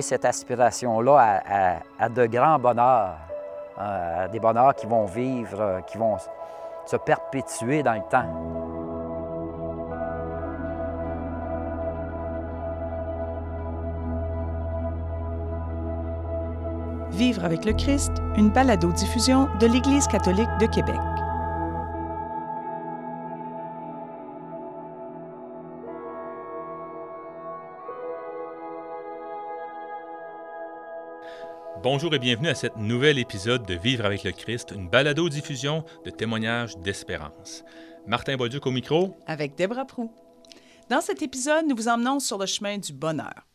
cette aspiration-là à, de grands bonheurs, à des bonheurs qui vont vivre, qui vont se perpétuer dans le temps. Vivre avec le Christ, une balado-diffusion de l'Église catholique de Québec. Bonjour et bienvenue à cet nouvel épisode de Vivre avec le Christ, une balado-diffusion de témoignages d'espérance. Martin Bauduc au micro. Avec Debra Prou. Dans cet épisode, nous vous emmenons sur le chemin du bonheur.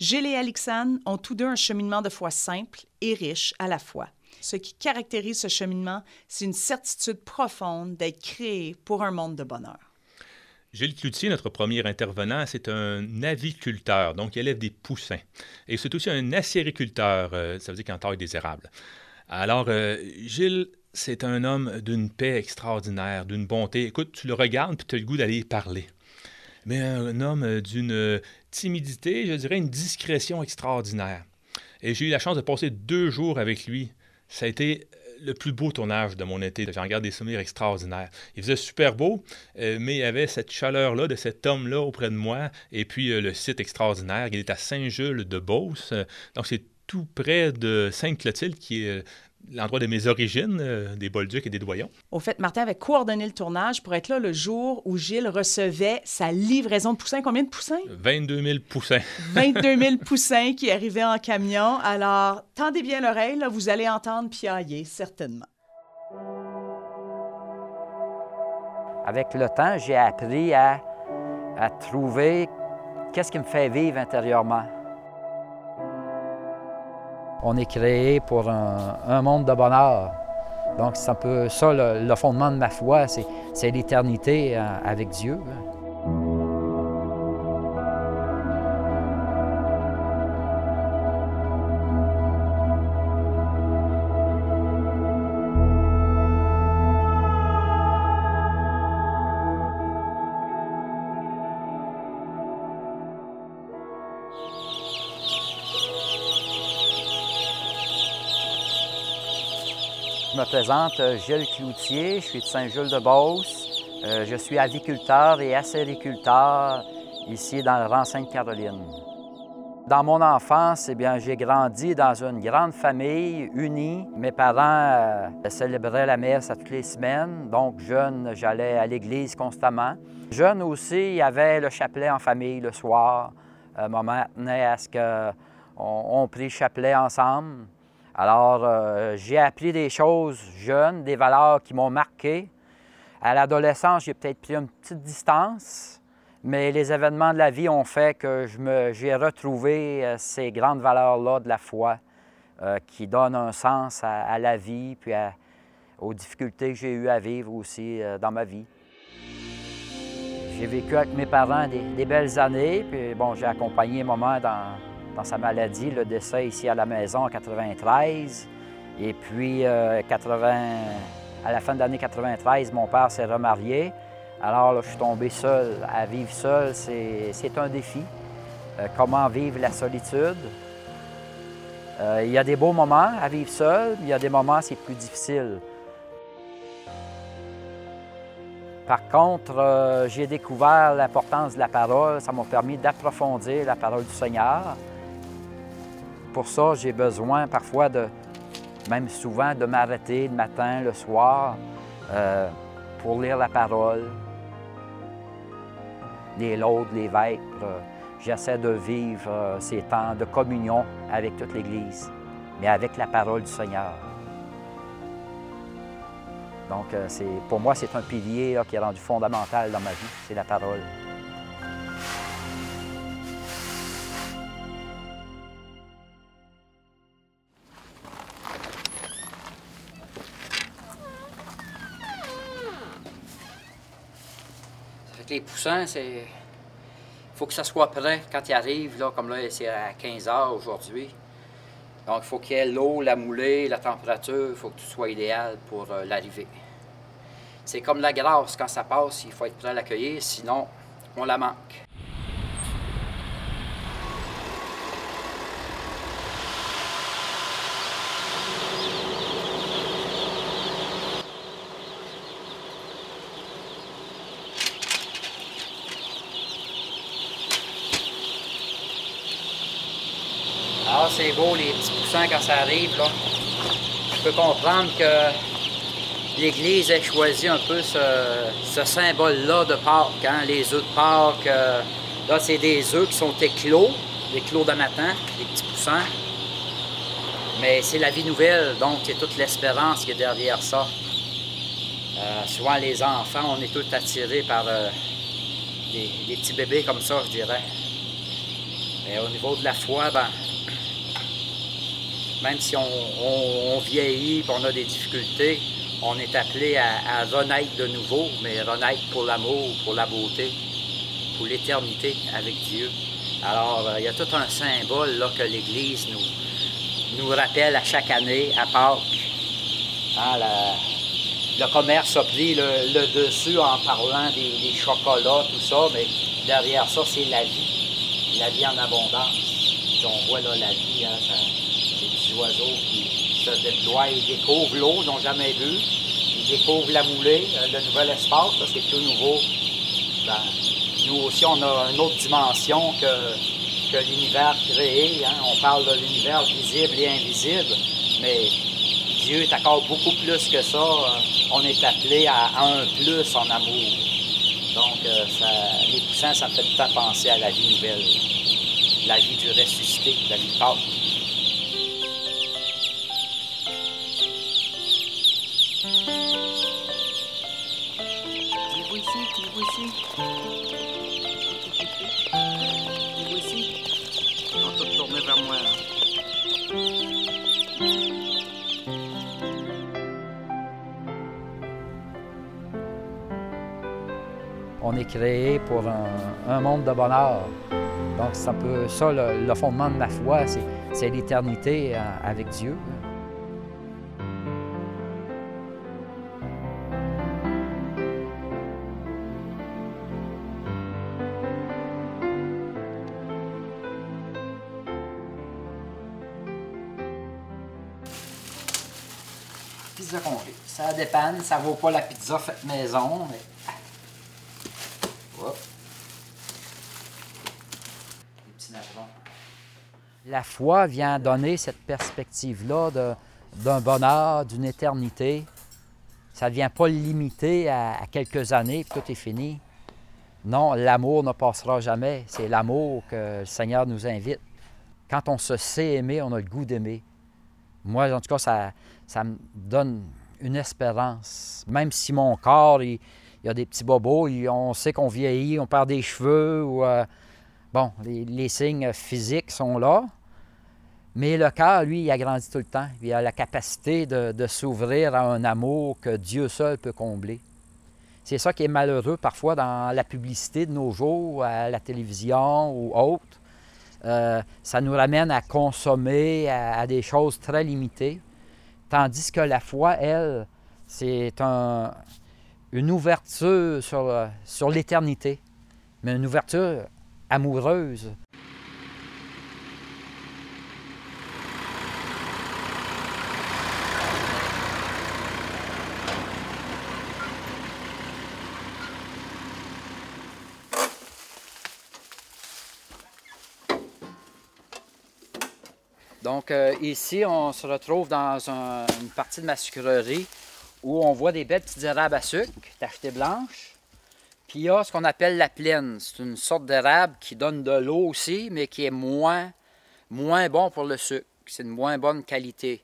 Gilles et Alexandre ont tous deux un cheminement de foi simple et riche à la fois. Ce qui caractérise ce cheminement, c'est une certitude profonde d'être créé pour un monde de bonheur. Gilles Cloutier, notre premier intervenant, c'est un aviculteur, donc il élève des poussins. Et c'est aussi un acériculteur, euh, ça veut dire qu'il en taille des érables. Alors, euh, Gilles, c'est un homme d'une paix extraordinaire, d'une bonté. Écoute, tu le regardes puis tu as le goût d'aller parler. Mais un homme d'une timidité, je dirais une discrétion extraordinaire. Et j'ai eu la chance de passer deux jours avec lui. Ça a été le plus beau tournage de mon été. J'en garde des souvenirs extraordinaires. Il faisait super beau, euh, mais il y avait cette chaleur-là de cet homme-là auprès de moi. Et puis euh, le site extraordinaire, il est à Saint-Jules-de-Beauce. donc c'est tout près de Sainte-Clotilde, qui est l'endroit de mes origines, euh, des Bolducs et des Doyons. Au fait, Martin avait coordonné le tournage pour être là le jour où Gilles recevait sa livraison de poussins. Combien de poussins? 22 000 poussins. 22 000 poussins qui arrivaient en camion. Alors, tendez bien l'oreille, vous allez entendre piailler, certainement. Avec le temps, j'ai appris à, à trouver qu'est-ce qui me fait vivre intérieurement. On est créé pour un, monde de bonheur. Donc, c'est un peu ça le, fondement de ma foi, c'est l'éternité euh, avec Dieu. Présente euh, Gilles Cloutier, je suis de Saint-Jules-de-Beauce. Euh, je suis aviculteur et acériculteur ici dans le rang Sainte-Caroline. Dans mon enfance, eh bien, j'ai grandi dans une grande famille unie. Mes parents euh, célébraient la messe à toutes les semaines. Donc, jeune, j'allais à l'église constamment. Jeune aussi, il y avait le chapelet en famille le soir. maman tenait à ce qu'on on prie le chapelet ensemble. Alors, euh, j'ai appris des choses jeunes, des valeurs qui m'ont marqué. À l'adolescence, j'ai peut-être pris une petite distance, mais les événements de la vie ont fait que j'ai retrouvé euh, ces grandes valeurs-là de la foi euh, qui donnent un sens à, la vie, puis aux difficultés que j'ai eues à vivre aussi dans ma vie. J'ai vécu avec mes parents des, belles années, puis bon, j'ai accompagné maman dans, dans sa maladie, le décès ici à la maison en 93. Et puis, 80, euh, à la fin de l'année 93, mon père s'est remarié. Alors, je suis tombé seul. À vivre seul, c'est un défi. Euh, comment vivre la solitude? Euh, il y a des beaux moments à vivre seul, il y a des moments c'est plus difficile. Par contre, j'ai découvert l'importance de la parole. Ça m'a permis d'approfondir la parole du Seigneur. Pour ça, j'ai besoin parfois de, même souvent, de m'arrêter le matin, le soir, euh, pour lire la parole. Les laudes, les vêpres. Euh, j'essaie de vivre euh, ces temps de communion avec toute l'Église, mais avec la parole du Seigneur. Donc, pour moi, c'est un pilier qui est rendu fondamental dans ma vie, c'est la parole. Les poussins, c'est. Il faut que ça soit prêt quand ils arrivent, là, comme là, c'est à 15 heures aujourd'hui. Donc, il faut qu'il y ait l'eau, la moulée, la température, il faut que tout soit idéal pour euh, l'arrivée. C'est comme la grâce, quand ça passe, il faut être prêt à l'accueillir, sinon, on la manque. Beau, les petits poussins quand ça arrive. Là. Je peux comprendre que l'Église ait choisi un peu ce, symbole-là de Pâques, hein, les œufs de Pâques. Euh, là, c'est des œufs qui sont éclos, des clos de matin, des petits poussins. Mais c'est la vie nouvelle, donc c'est toute l'espérance qui est derrière ça. Euh, souvent, les enfants, on est tous attirés par euh, des, petits bébés comme ça, je dirais. Mais au niveau de la foi, ben, même si on, vieillit et on a des difficultés, on est appelé à, renaître de nouveau, mais renaître pour l'amour, pour la beauté, pour l'éternité avec Dieu. Alors, euh, il y a tout un symbole que l'Église nous, nous rappelle à chaque année, à Pâques. Hein, le commerce a pris le, dessus en parlant des, chocolats, tout ça, mais derrière ça, c'est la vie, la vie en abondance. on voit là la vie, hein, les oiseaux qui se déploient, ils découvrent l'eau, ils n'ont jamais vu, ils découvrent la moulée, euh, le nouvel espace, c'est tout nouveau. Ben, nous aussi, on a une autre dimension que, que l'univers créé. Hein. On parle de l'univers visible et invisible, mais Dieu est encore beaucoup plus que ça. On est appelé à un plus en amour. Donc, euh, les poussins, ça me fait tout temps penser à la vie nouvelle, la vie du ressuscité, la vie de Pâques. Tourner vers moi. on est créé pour un, monde de bonheur. Donc, ça, peut, ça le, fondement de ma foi, c'est l'éternité euh, avec Dieu. Ça dépanne, ça vaut pas la pizza faite maison, mais La foi vient donner cette perspective-là d'un bonheur, d'une éternité. Ça ne vient pas limiter à, quelques années, puis tout est fini. Non, l'amour ne passera jamais. C'est l'amour que le Seigneur nous invite. Quand on se sait aimer, on a le goût d'aimer. Moi, en tout cas, ça, ça me donne une espérance. Même si mon corps, il, y a des petits bobos, on sait qu'on vieillit, on perd des cheveux, ou, euh, Bon, les, signes physiques sont là, mais le cœur, lui, il a tout le temps. Il a la capacité de, s'ouvrir à un amour que Dieu seul peut combler. C'est ça qui est malheureux parfois dans la publicité de nos jours, à la télévision ou autre. Euh, ça nous ramène à consommer à, des choses très limitées, tandis que la foi, elle, c'est une ouverture sur, sur l'éternité, mais une ouverture amoureuse. Donc euh, ici, on se retrouve dans une partie de ma sucrerie où on voit des belles petites érables à sucre, tachetées blanches. Puis il y a ce qu'on appelle la plaine. C'est une sorte d'érable qui donne de l'eau aussi, mais qui est moins, moins bon pour le sucre. C'est de moins bonne qualité.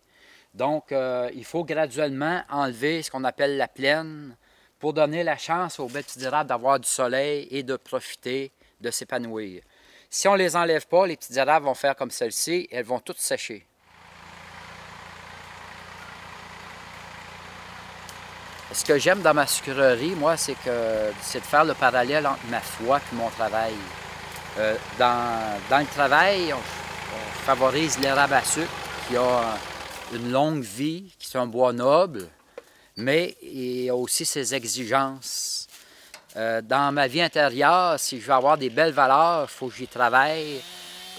Donc, euh, il faut graduellement enlever ce qu'on appelle la plaine pour donner la chance aux belles petites érables d'avoir du soleil et de profiter, de s'épanouir. Si on ne les enlève pas, les petites érables vont faire comme celle-ci, elles vont toutes sécher. Ce que j'aime dans ma sucrerie, moi, c'est que c'est de faire le parallèle entre ma foi et mon travail. Euh, dans, le travail, on, favorise l'érable à sucre qui a une longue vie, qui est un bois noble, mais il a aussi ses exigences. Euh, dans ma vie intérieure, si je veux avoir des belles valeurs, il faut que j'y travaille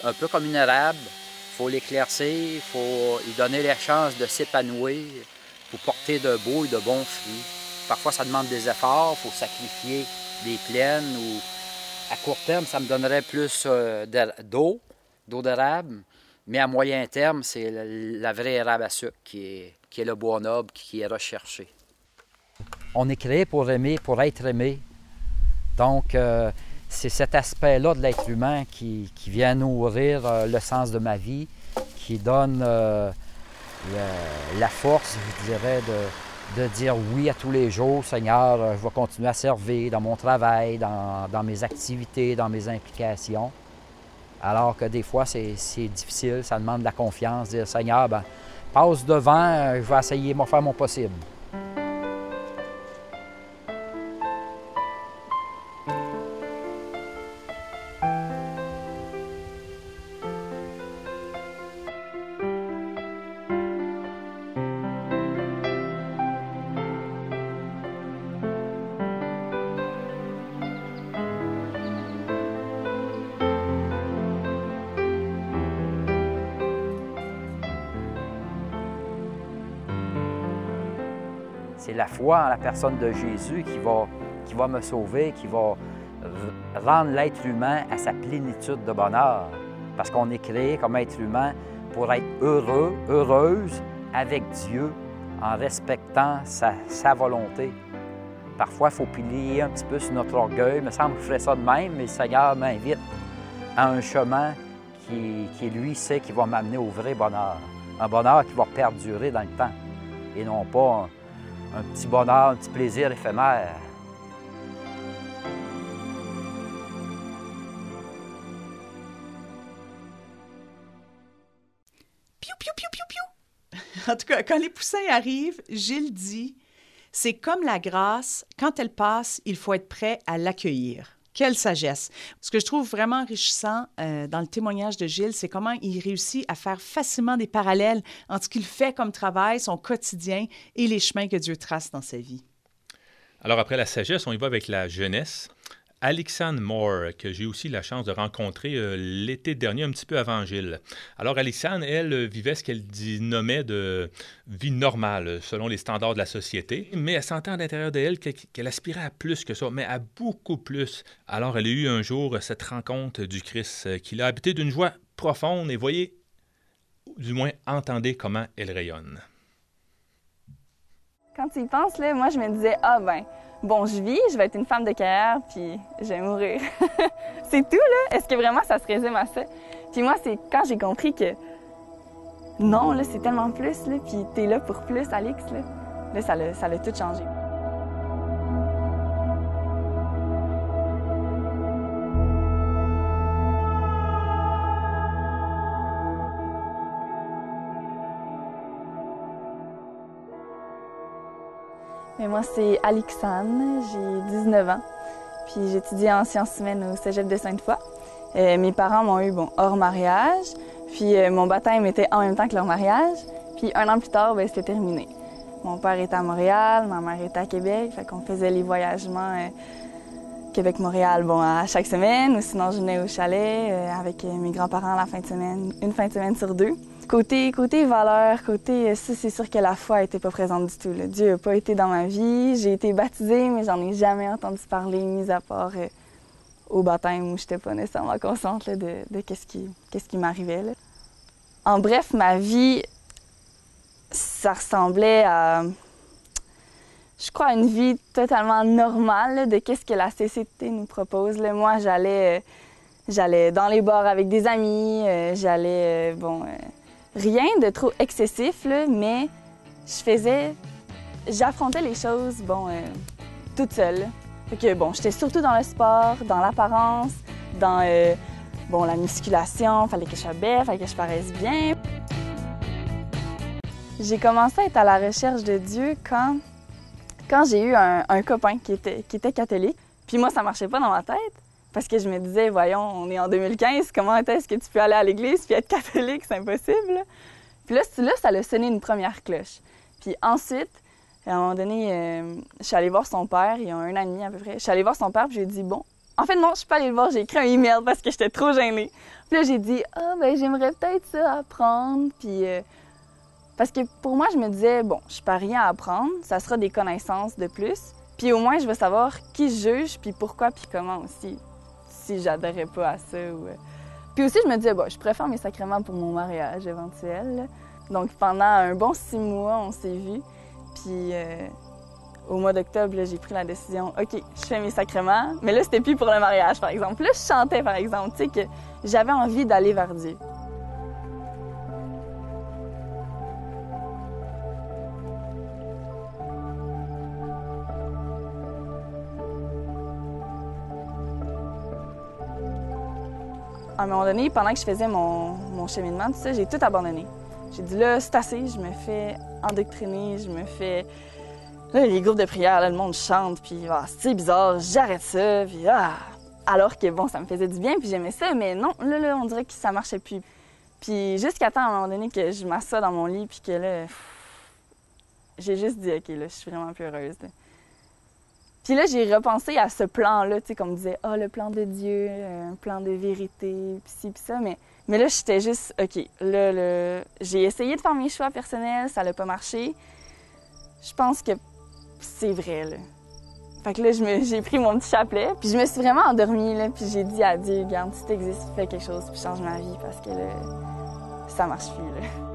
un peu comme une érable. Il faut l'éclaircir, il faut lui donner les chances de s'épanouir pour porter de beaux et de bons fruits. Parfois, ça demande des efforts, il faut sacrifier des plaines ou à court terme, ça me donnerait plus euh, d'eau, d'eau d'érable. Mais à moyen terme, c'est la, la vraie érable à sucre qui est, qui est le bois noble qui est recherché. On est créé pour aimer, pour être aimé. Donc, euh, c'est cet aspect-là de l'être humain qui, vient nourrir euh, le sens de ma vie, qui donne euh, la force, je dirais, de, dire oui à tous les jours. Seigneur, je vais continuer à servir dans mon travail, dans, mes activités, dans mes implications. Alors que des fois, c'est difficile, ça demande de la confiance, dire Seigneur, ben, passe devant, je vais essayer de faire mon possible. C'est la foi en la personne de Jésus qui va, qui va me sauver, qui va rendre l'être humain à sa plénitude de bonheur. Parce qu'on est créé comme être humain pour être heureux, heureuse avec Dieu en respectant sa, sa volonté. Parfois, il faut plier un petit peu sur notre orgueil. Il me semble que je ferais ça de même, mais le Seigneur m'invite à un chemin qui, qui, lui, sait qui va m'amener au vrai bonheur. Un bonheur qui va perdurer dans le temps et non pas un, petit bonheur, un petit plaisir éphémère. Piou, piou, piou, piou, piou. En tout cas, quand les poussins arrivent, Gilles dit C'est comme la grâce, quand elle passe, il faut être prêt à l'accueillir. Quelle sagesse! Ce que je trouve vraiment enrichissant euh, dans le témoignage de Gilles, c'est comment il réussit à faire facilement des parallèles entre ce qu'il fait comme travail, son quotidien et les chemins que Dieu trace dans sa vie. Alors après la sagesse, on y va avec la jeunesse. Alexandre Moore, que j'ai aussi la chance de rencontrer euh, l'été dernier, un petit peu avant Gilles. Alors, Alexandre, elle, euh, vivait ce qu'elle nommait de vie normale, euh, selon les standards de la société, mais elle sentait à l'intérieur d'elle que- qu'elle aspirait à plus que ça, mais à beaucoup plus. Alors, elle a eu un jour cette rencontre du Christ qui l'a habité d'une joie profonde, et voyez, du moins, entendez comment elle rayonne. Quand tu y penses, là, moi, je me disais, ah ben, bon, je vis, je vais être une femme de carrière, puis je vais mourir. c'est tout, là. Est-ce que vraiment ça se résume à ça? Puis moi, c'est quand j'ai compris que non, là, c'est tellement plus, là, puis t'es là pour plus, Alix, là. Là, ça l'a tout changé. Mais moi, c'est Alixane, j'ai 19 ans, puis j'étudie en sciences humaines au Cégep de Sainte-Foy. Euh, mes parents m'ont eu, bon, hors mariage, puis euh, mon baptême était en même temps que leur mariage, puis un an plus tard, ben, c'était terminé. Mon père était à Montréal, ma mère était à Québec, fait qu'on faisait les voyagements euh, Québec-Montréal, bon, à chaque semaine, ou sinon je venais au chalet avec mes grands-parents la fin de semaine, une fin de semaine sur deux. Côté, côté valeur, côté ça, c'est sûr que la foi n'était pas présente du tout. Dieu n'a pas été dans ma vie. J'ai été baptisée, mais j'en ai jamais entendu parler, mis à part euh, au baptême où j'étais pas nécessairement consciente de, qu'est-ce qui, qui m'arrivait. En bref, ma vie, ça ressemblait à, je crois, une vie totalement normale de qu'est-ce que la CCT nous propose. Moi, j'allais, euh, j'allais dans les bars avec des amis, euh, j'allais, euh, bon. Rien de trop excessif, là, mais je faisais. J'affrontais les choses, bon, euh, toute seule. Fait que, bon, j'étais surtout dans le sport, dans l'apparence, dans, euh, bon, la musculation. Fallait que je sois belle, fallait que je paraisse bien. J'ai commencé à être à la recherche de Dieu quand, quand j'ai eu un, un copain qui était, qui était catholique. Puis moi, ça marchait pas dans ma tête. Parce que je me disais, voyons, on est en 2015, comment est-ce que tu peux aller à l'église puis être catholique? C'est impossible. Puis là, ça a sonné une première cloche. Puis ensuite, à un moment donné, euh, je suis allée voir son père, il y a un an et demi à peu près. Je suis allée voir son père puis j'ai dit, bon, en fait, non, je suis pas allée le voir, j'ai écrit un email parce que j'étais trop gênée. Puis là, j'ai dit, ah, ben, j'aimerais peut-être ça apprendre. Puis. euh, parce que pour moi, je me disais, bon, je pas rien à apprendre, ça sera des connaissances de plus. Puis au moins, je vais savoir qui juge, puis pourquoi, puis comment aussi, si pas à ça. Euh. Puis aussi, je me disais, je préfère mes sacrements pour mon mariage éventuel. Donc pendant un bon six mois, on s'est vus. Puis euh, au mois d'octobre, j'ai pris la décision, OK, je fais mes sacrements. Mais là, c'était plus pour le mariage, par exemple. Là, je chantais, par exemple, tu sais, que j'avais envie d'aller vers Dieu. À un moment donné, pendant que je faisais mon, mon cheminement, tout ça, j'ai tout abandonné. J'ai dit là, c'est assez, je me fais endoctriner, je me fais. Là, les groupes de prière, le monde chante, puis ah, c'est bizarre, j'arrête ça, puis ah. Alors que bon, ça me faisait du bien, puis j'aimais ça, mais non, là, là, on dirait que ça marchait plus. Puis jusqu'à temps, à un moment donné, que je m'assois dans mon lit, puis que là, j'ai juste dit, OK, là, je suis vraiment plus heureuse. Là. Puis là, j'ai repensé à ce plan-là, tu sais, comme me disait, ah, oh, le plan de Dieu, un plan de vérité, puis ci, puis ça. Mais, mais là, j'étais juste, OK, là, là j'ai essayé de faire mes choix personnels, ça n'a pas marché. Je pense que c'est vrai, là. Fait que là, j'ai pris mon petit chapelet, puis je me suis vraiment endormie, là, puis j'ai dit à Dieu, regarde, si t'existes, fais quelque chose, puis change ma vie, parce que là, ça marche plus, là.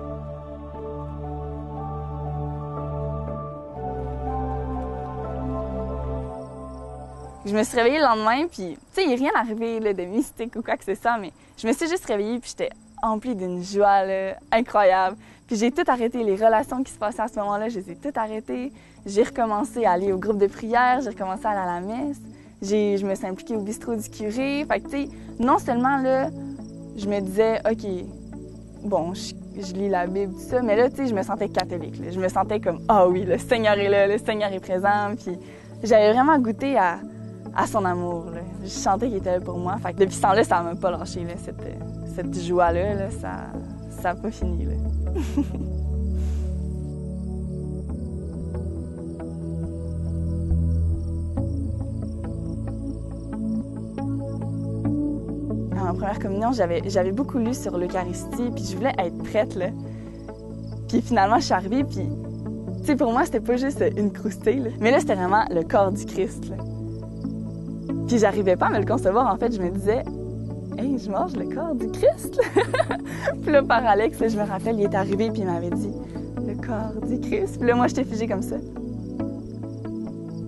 Je me suis réveillée le lendemain, puis, tu sais, il n'est rien arrivé là, de mystique ou quoi que ce soit, mais je me suis juste réveillée, puis j'étais emplie d'une joie là, incroyable. Puis j'ai tout arrêté. Les relations qui se passaient à ce moment-là, je les ai toutes arrêtées. J'ai recommencé à aller au groupe de prière, j'ai recommencé à aller à la messe. Je me suis impliquée au bistrot du curé. Fait que, tu sais, non seulement là, je me disais, OK, bon, je, lis la Bible, tout ça, mais là, tu sais, je me sentais catholique. Je me sentais comme, ah oh oui, le Seigneur est là, le Seigneur est présent. Puis j'avais vraiment goûté à à son amour. Là. Je sentais qu'il était là pour moi. Fait depuis ce temps-là, ça m'a pas lâché, cette, cette joie-là. Là, ça n'a pas fini. Là. en première communion, j'avais beaucoup lu sur l'Eucharistie, puis je voulais être prête. Puis finalement, je suis arrivée, puis tu sais, pour moi, c'était pas juste une croustille, mais là, c'était vraiment le corps du Christ. Puis j'arrivais pas à me le concevoir. En fait, je me disais, hey, je mange le corps du Christ. puis là, par Alex, je me rappelle, il est arrivé puis il m'avait dit, le corps du Christ. Puis là, moi, j'étais figée comme ça.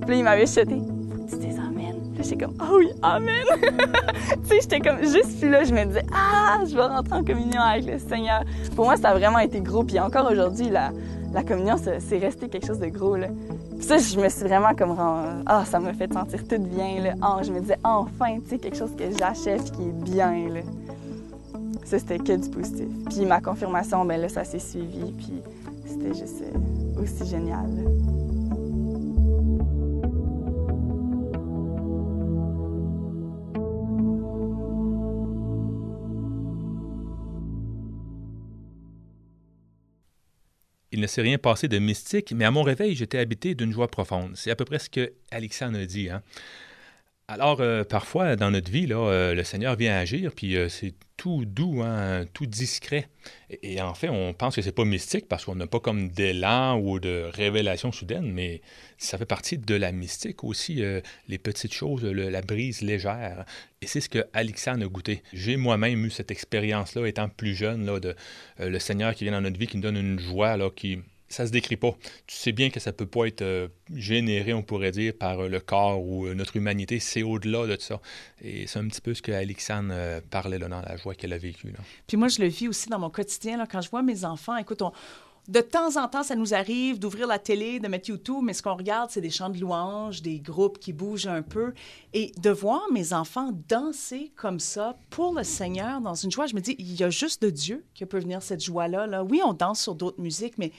Puis là, il m'avait jeté. Tu dis Amen. Puis j'étais comme, oh oui, Amen. tu sais, j'étais comme, juste puis là, je me disais, ah, je vais rentrer en communion avec le Seigneur. Pour moi, ça a vraiment été gros. Puis encore aujourd'hui, la, la communion, c'est resté quelque chose de gros. Là ça, je me suis vraiment comme... Ah, ça m'a fait sentir tout bien, là. Ah, je me disais, enfin, tu sais, quelque chose que j'achète qui est bien, là. Ça, c'était que du positif. Puis ma confirmation, ben là, ça s'est suivi, puis c'était juste euh, aussi génial, Il ne s'est rien passé de mystique, mais à mon réveil, j'étais habité d'une joie profonde. C'est à peu près ce que Alexandre dit. Hein? Alors, euh, parfois, dans notre vie, là, euh, le Seigneur vient agir, puis euh, c'est tout doux, hein, tout discret. Et, en fait, on pense que c'est pas mystique parce qu'on n'a pas comme d'élan ou de révélation soudaine, mais ça fait partie de la mystique aussi, les petites choses, la brise légère. Et c'est ce que Alexandre a goûté. J'ai moi-même eu cette expérience-là, étant plus jeune, là, de le Seigneur qui vient dans notre vie, qui nous donne une joie, là, qui ça se décrit pas. Tu sais bien que ça peut pas être euh, généré, on pourrait dire, par euh, le corps ou euh, notre humanité. C'est au-delà de ça. Et c'est un petit peu ce que Alexandre parlait là, dans la joie qu'elle a vécue. Puis moi, je le vis aussi dans mon quotidien. Là, quand je vois mes enfants, écoute, de temps en temps, ça nous arrive d'ouvrir la télé, de mettre YouTube, mais ce qu'on regarde, c'est des chants de louanges, des groupes qui bougent un peu. Et de voir mes enfants danser comme ça pour le Seigneur dans une joie, je me dis, il y a juste de Dieu qui peut venir cette joie-là. Là. Oui, on danse sur d'autres musiques, mais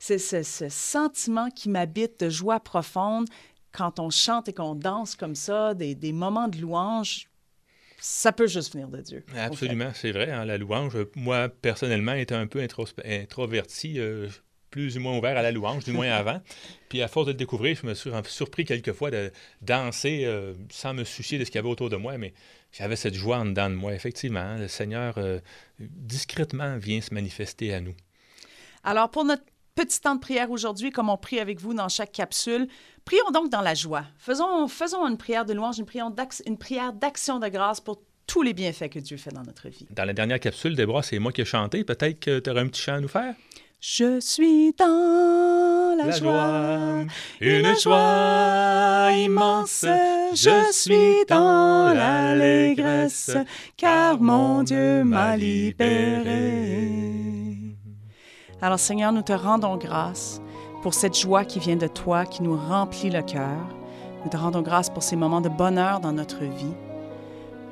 c'est ce, sentiment qui m'habite de joie profonde quand on chante et qu'on danse comme ça, des, moments de louange. Ça peut juste venir de Dieu. Absolument, c'est vrai. Hein, la louange, moi, personnellement, étant un peu introverti, euh, plus ou moins ouvert à la louange, du moins avant. Puis à force de le découvrir, je me suis surpris quelquefois de danser euh, sans me soucier de ce qu'il y avait autour de moi, mais j'avais cette joie en dedans de moi. Effectivement, hein, le Seigneur euh, discrètement vient se manifester à nous. Alors pour notre petit temps de prière aujourd'hui, comme on prie avec vous dans chaque capsule. Prions donc dans la joie. Faisons, faisons une prière de louange, une prière d'action de grâce pour tous les bienfaits que Dieu fait dans notre vie. Dans la dernière capsule, Déborah, c'est moi qui ai chanté. Peut-être que tu aurais un petit chant à nous faire? Je suis dans la, joie, une joie immense. Je suis dans l'allégresse, car mon Dieu m'a libéré. Alors Seigneur, nous te rendons grâce pour cette joie qui vient de toi, qui nous remplit le cœur. Nous te rendons grâce pour ces moments de bonheur dans notre vie.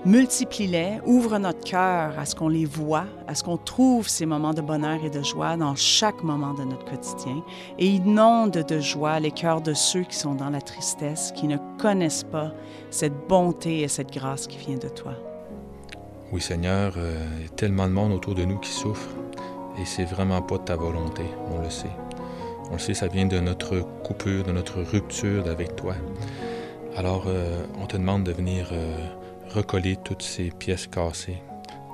Multiplie-les, ouvre notre cœur à ce qu'on les voit, à ce qu'on trouve ces moments de bonheur et de joie dans chaque moment de notre quotidien et inonde de joie les cœurs de ceux qui sont dans la tristesse, qui ne connaissent pas cette bonté et cette grâce qui vient de toi. Oui Seigneur, euh, il y a tellement de monde autour de nous qui souffre et c'est vraiment pas ta volonté, on le sait. On le sait, ça vient de notre coupure, de notre rupture avec toi. Alors, euh, on te demande de venir euh, recoller toutes ces pièces cassées,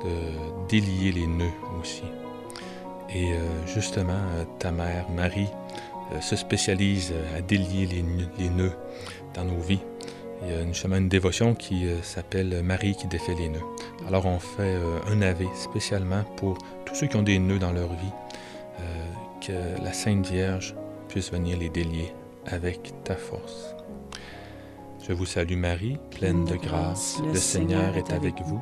de délier les nœuds aussi. Et euh, justement, ta mère, Marie, se spécialise à délier les, nœuds dans nos vies. Il y a justement une dévotion qui s'appelle Marie qui défait les nœuds. Alors on fait un ave spécialement pour tous ceux qui ont des nœuds dans leur vie, que la Sainte Vierge puisse venir les délier avec ta force. Je vous salue Marie, pleine de grâce, le Seigneur est avec vous.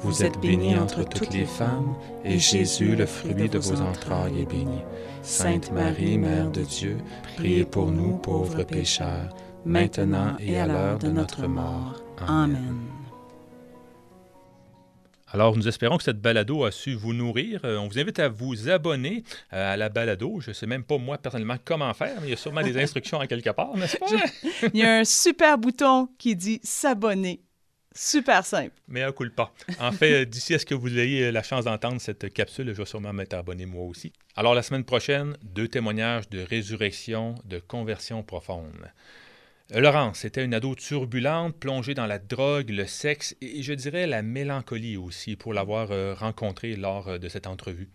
Vous êtes bénie entre toutes les femmes, et Jésus, le fruit de vos entrailles, est béni. Sainte Marie, Mère de Dieu, priez pour nous pauvres pécheurs, maintenant et à l'heure de notre mort. Amen. Alors, nous espérons que cette balado a su vous nourrir. Euh, on vous invite à vous abonner euh, à la balado. Je ne sais même pas, moi, personnellement, comment faire, mais il y a sûrement des instructions en quelque part, n'est-ce pas? il y a un super bouton qui dit s'abonner. Super simple. Mais un coup pas. En fait, euh, d'ici à ce que vous ayez la chance d'entendre cette capsule, je vais sûrement m'être abonné moi aussi. Alors, la semaine prochaine, deux témoignages de résurrection, de conversion profonde. Euh, Laurence était une ado turbulente, plongée dans la drogue, le sexe et je dirais la mélancolie aussi pour l'avoir euh, rencontrée lors euh, de cette entrevue.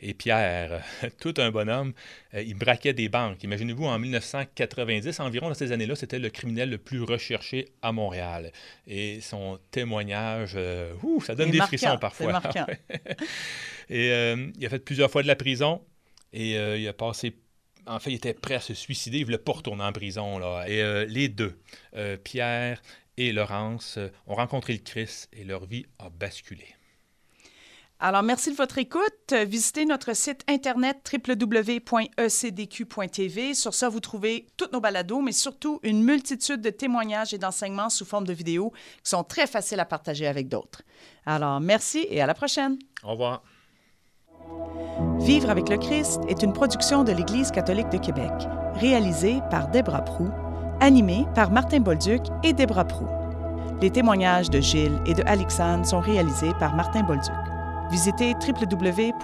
Et Pierre, tout un bonhomme, il braquait des banques. Imaginez-vous, en 1990, environ dans ces années-là, c'était le criminel le plus recherché à Montréal. Et son témoignage, ça donne des frissons parfois. Marquant. et il a fait plusieurs fois de la prison et il a passé en fait, il était prêt à se suicider, il ne voulait pas retourner en prison. Là. Et euh, les deux, euh, Pierre et Laurence, euh, ont rencontré le Christ et leur vie a basculé. Alors, merci de votre écoute. Visitez notre site internet www.ecdq.tv. Sur ça, vous trouvez toutes nos balados, mais surtout une multitude de témoignages et d'enseignements sous forme de vidéos qui sont très faciles à partager avec d'autres. Alors, merci et à la prochaine. Au revoir. Vivre avec le Christ est une production de l'Église catholique de Québec, réalisée par Debra Prou, animée par Martin Bolduc et Debra Prou. Les témoignages de Gilles et de Alexandre sont réalisés par Martin Bolduc. Visitez www.ecdq.tv.